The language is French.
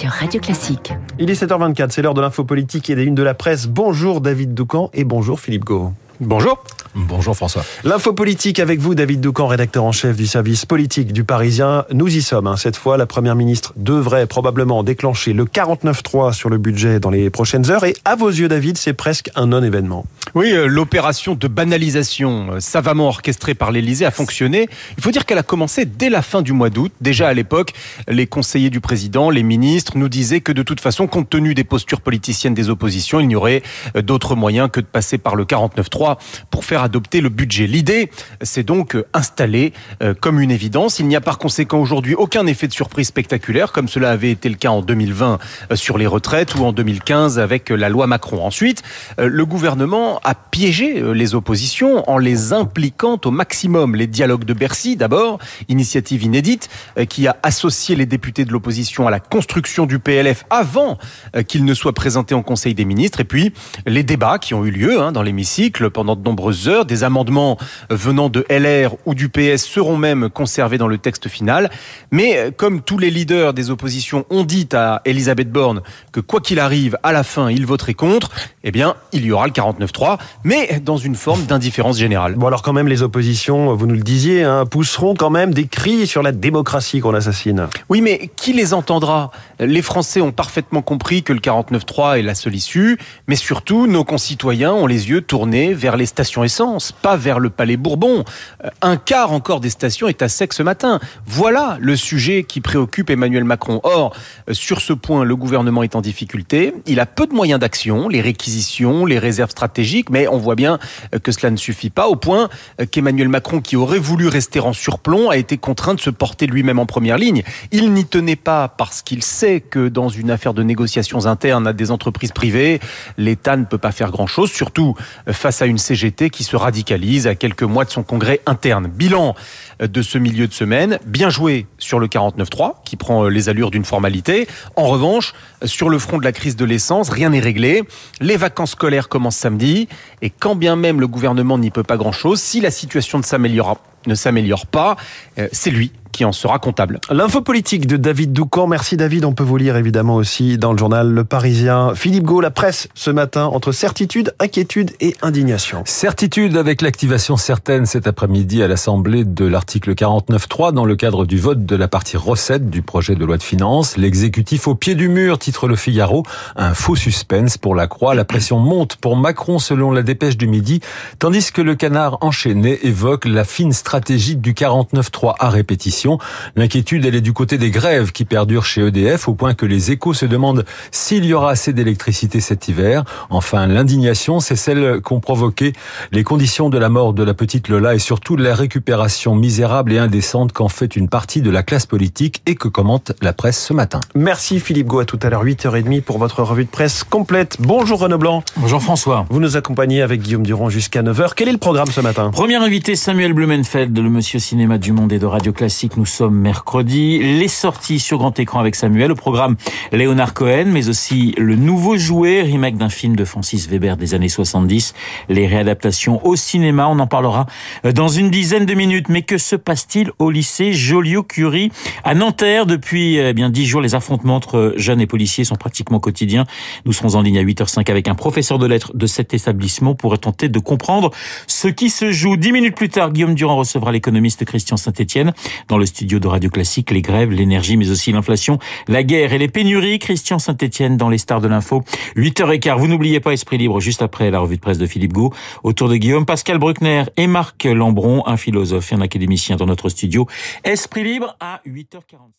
sur Radio Classique. Il est 7h24, c'est l'heure de l'info politique et des unes de la presse. Bonjour David Doucan et bonjour Philippe Gau. Bonjour. Bonjour François. L'info politique avec vous, David Doucan, rédacteur en chef du service politique du Parisien. Nous y sommes. Hein. Cette fois, la Première ministre devrait probablement déclencher le 49-3 sur le budget dans les prochaines heures. Et à vos yeux, David, c'est presque un non-événement. Oui, euh, l'opération de banalisation euh, savamment orchestrée par l'Élysée a fonctionné. Il faut dire qu'elle a commencé dès la fin du mois d'août. Déjà à l'époque, les conseillers du président, les ministres nous disaient que de toute façon, compte tenu des postures politiciennes des oppositions, il n'y aurait euh, d'autre moyen que de passer par le 49-3 pour faire adopter le budget. L'idée, c'est donc installé comme une évidence. Il n'y a par conséquent aujourd'hui aucun effet de surprise spectaculaire, comme cela avait été le cas en 2020 sur les retraites ou en 2015 avec la loi Macron. Ensuite, le gouvernement a piégé euh, les oppositions en les impliquant au maximum. Les dialogues de Bercy, d'abord, initiative inédite, euh, qui a associé les députés de l'opposition à la construction du PLF avant euh, qu'il ne soit présenté en Conseil des ministres. Et puis, les débats qui ont eu lieu hein, dans l'hémicycle pendant de nombreuses heures. Des amendements venant de LR ou du PS seront même conservés dans le texte final. Mais comme tous les leaders des oppositions ont dit à Elisabeth Borne que quoi qu'il arrive, à la fin, ils voteraient contre, eh bien, il y aura le 49-3 mais dans une forme d'indifférence générale. Bon alors quand même les oppositions, vous nous le disiez, hein, pousseront quand même des cris sur la démocratie qu'on assassine. Oui, mais qui les entendra? Les Français ont parfaitement compris que le 49-3 est la seule issue, mais surtout nos concitoyens ont les yeux tournés vers les stations essence, pas vers le Palais Bourbon. Euh, un quart encore des stations est à sec ce matin. Voilà le sujet qui préoccupe Emmanuel Macron. Or, euh, sur ce point, le gouvernement est en difficulté. Il a peu de moyens d'action, les réquisitions, les réserves stratégiques mais on voit bien euh, que cela ne suffit pas, au point qu'Emmanuel Macron, qui aurait voulu rester en surplomb, a été contraint de se porter lui-même en première ligne. Il n'y tenait pas parce qu'il sait que dans une affaire de négociations internes à des entreprises privées, l'État ne peut pas faire grand-chose, surtout face à une CGT qui se radicalise à quelques mois de son congrès interne. Bilan de ce milieu de semaine, bien joué sur le 49.3, qui prend les allures d'une formalité. En revanche, sur le front de la crise de l'essence, rien n'est réglé. Les vacances scolaires commencent samedi. Et quand bien même le gouvernement n'y peut pas grand-chose, si la situation ne s'améliore pas, euh, c'est lui qui en sera comptable. L'info politique de David Doucan. Merci David. On peut vous lire évidemment aussi dans le journal Le Parisien. Philippe Gau, la presse ce matin entre certitude, inquiétude et indignation. Certitude avec l'activation certaine cet après-midi à l'Assemblée de l'article 49.3 dans le cadre du vote de la partie recette du projet de loi de finances. L'exécutif au pied du mur, titre Le Figaro. Un faux suspense pour la croix. La pression monte pour Macron selon la dépêche du midi, tandis que le canard enchaîné évoque la fine stratégie du 49.3 à répétition L'inquiétude, elle est du côté des grèves qui perdurent chez EDF au point que les échos se demandent s'il y aura assez d'électricité cet hiver. Enfin, l'indignation, c'est celle qu'ont provoqué les conditions de la mort de la petite Lola et surtout la récupération misérable et indécente qu'en fait une partie de la classe politique et que commente la presse ce matin. Merci Philippe Go, à tout à l'heure 8h30 pour votre revue de presse complète. Bonjour Renaud Blanc. Bonjour François. Vous nous accompagnez avec Guillaume Durand jusqu'à 9h. Quel est le programme ce matin? Premier invité Samuel Blumenfeld, le monsieur cinéma du monde et de Radio Classique nous sommes mercredi. Les sorties sur grand écran avec Samuel. Au programme Léonard Cohen, mais aussi le nouveau jouet, remake d'un film de Francis Weber des années 70. Les réadaptations au cinéma, on en parlera dans une dizaine de minutes. Mais que se passe-t-il au lycée Joliot-Curie à Nanterre Depuis eh bien dix jours, les affrontements entre jeunes et policiers sont pratiquement quotidiens. Nous serons en ligne à 8h05 avec un professeur de lettres de cet établissement pour tenter de comprendre ce qui se joue. Dix minutes plus tard, Guillaume Durand recevra l'économiste Christian Saint-Etienne dans le studio de Radio Classique, les grèves, l'énergie, mais aussi l'inflation, la guerre et les pénuries. Christian Saint-Etienne dans les stars de l'info. 8h15. Vous n'oubliez pas Esprit Libre juste après la revue de presse de Philippe Gau. Autour de Guillaume, Pascal Bruckner et Marc Lambron, un philosophe et un académicien dans notre studio. Esprit Libre à 8h45.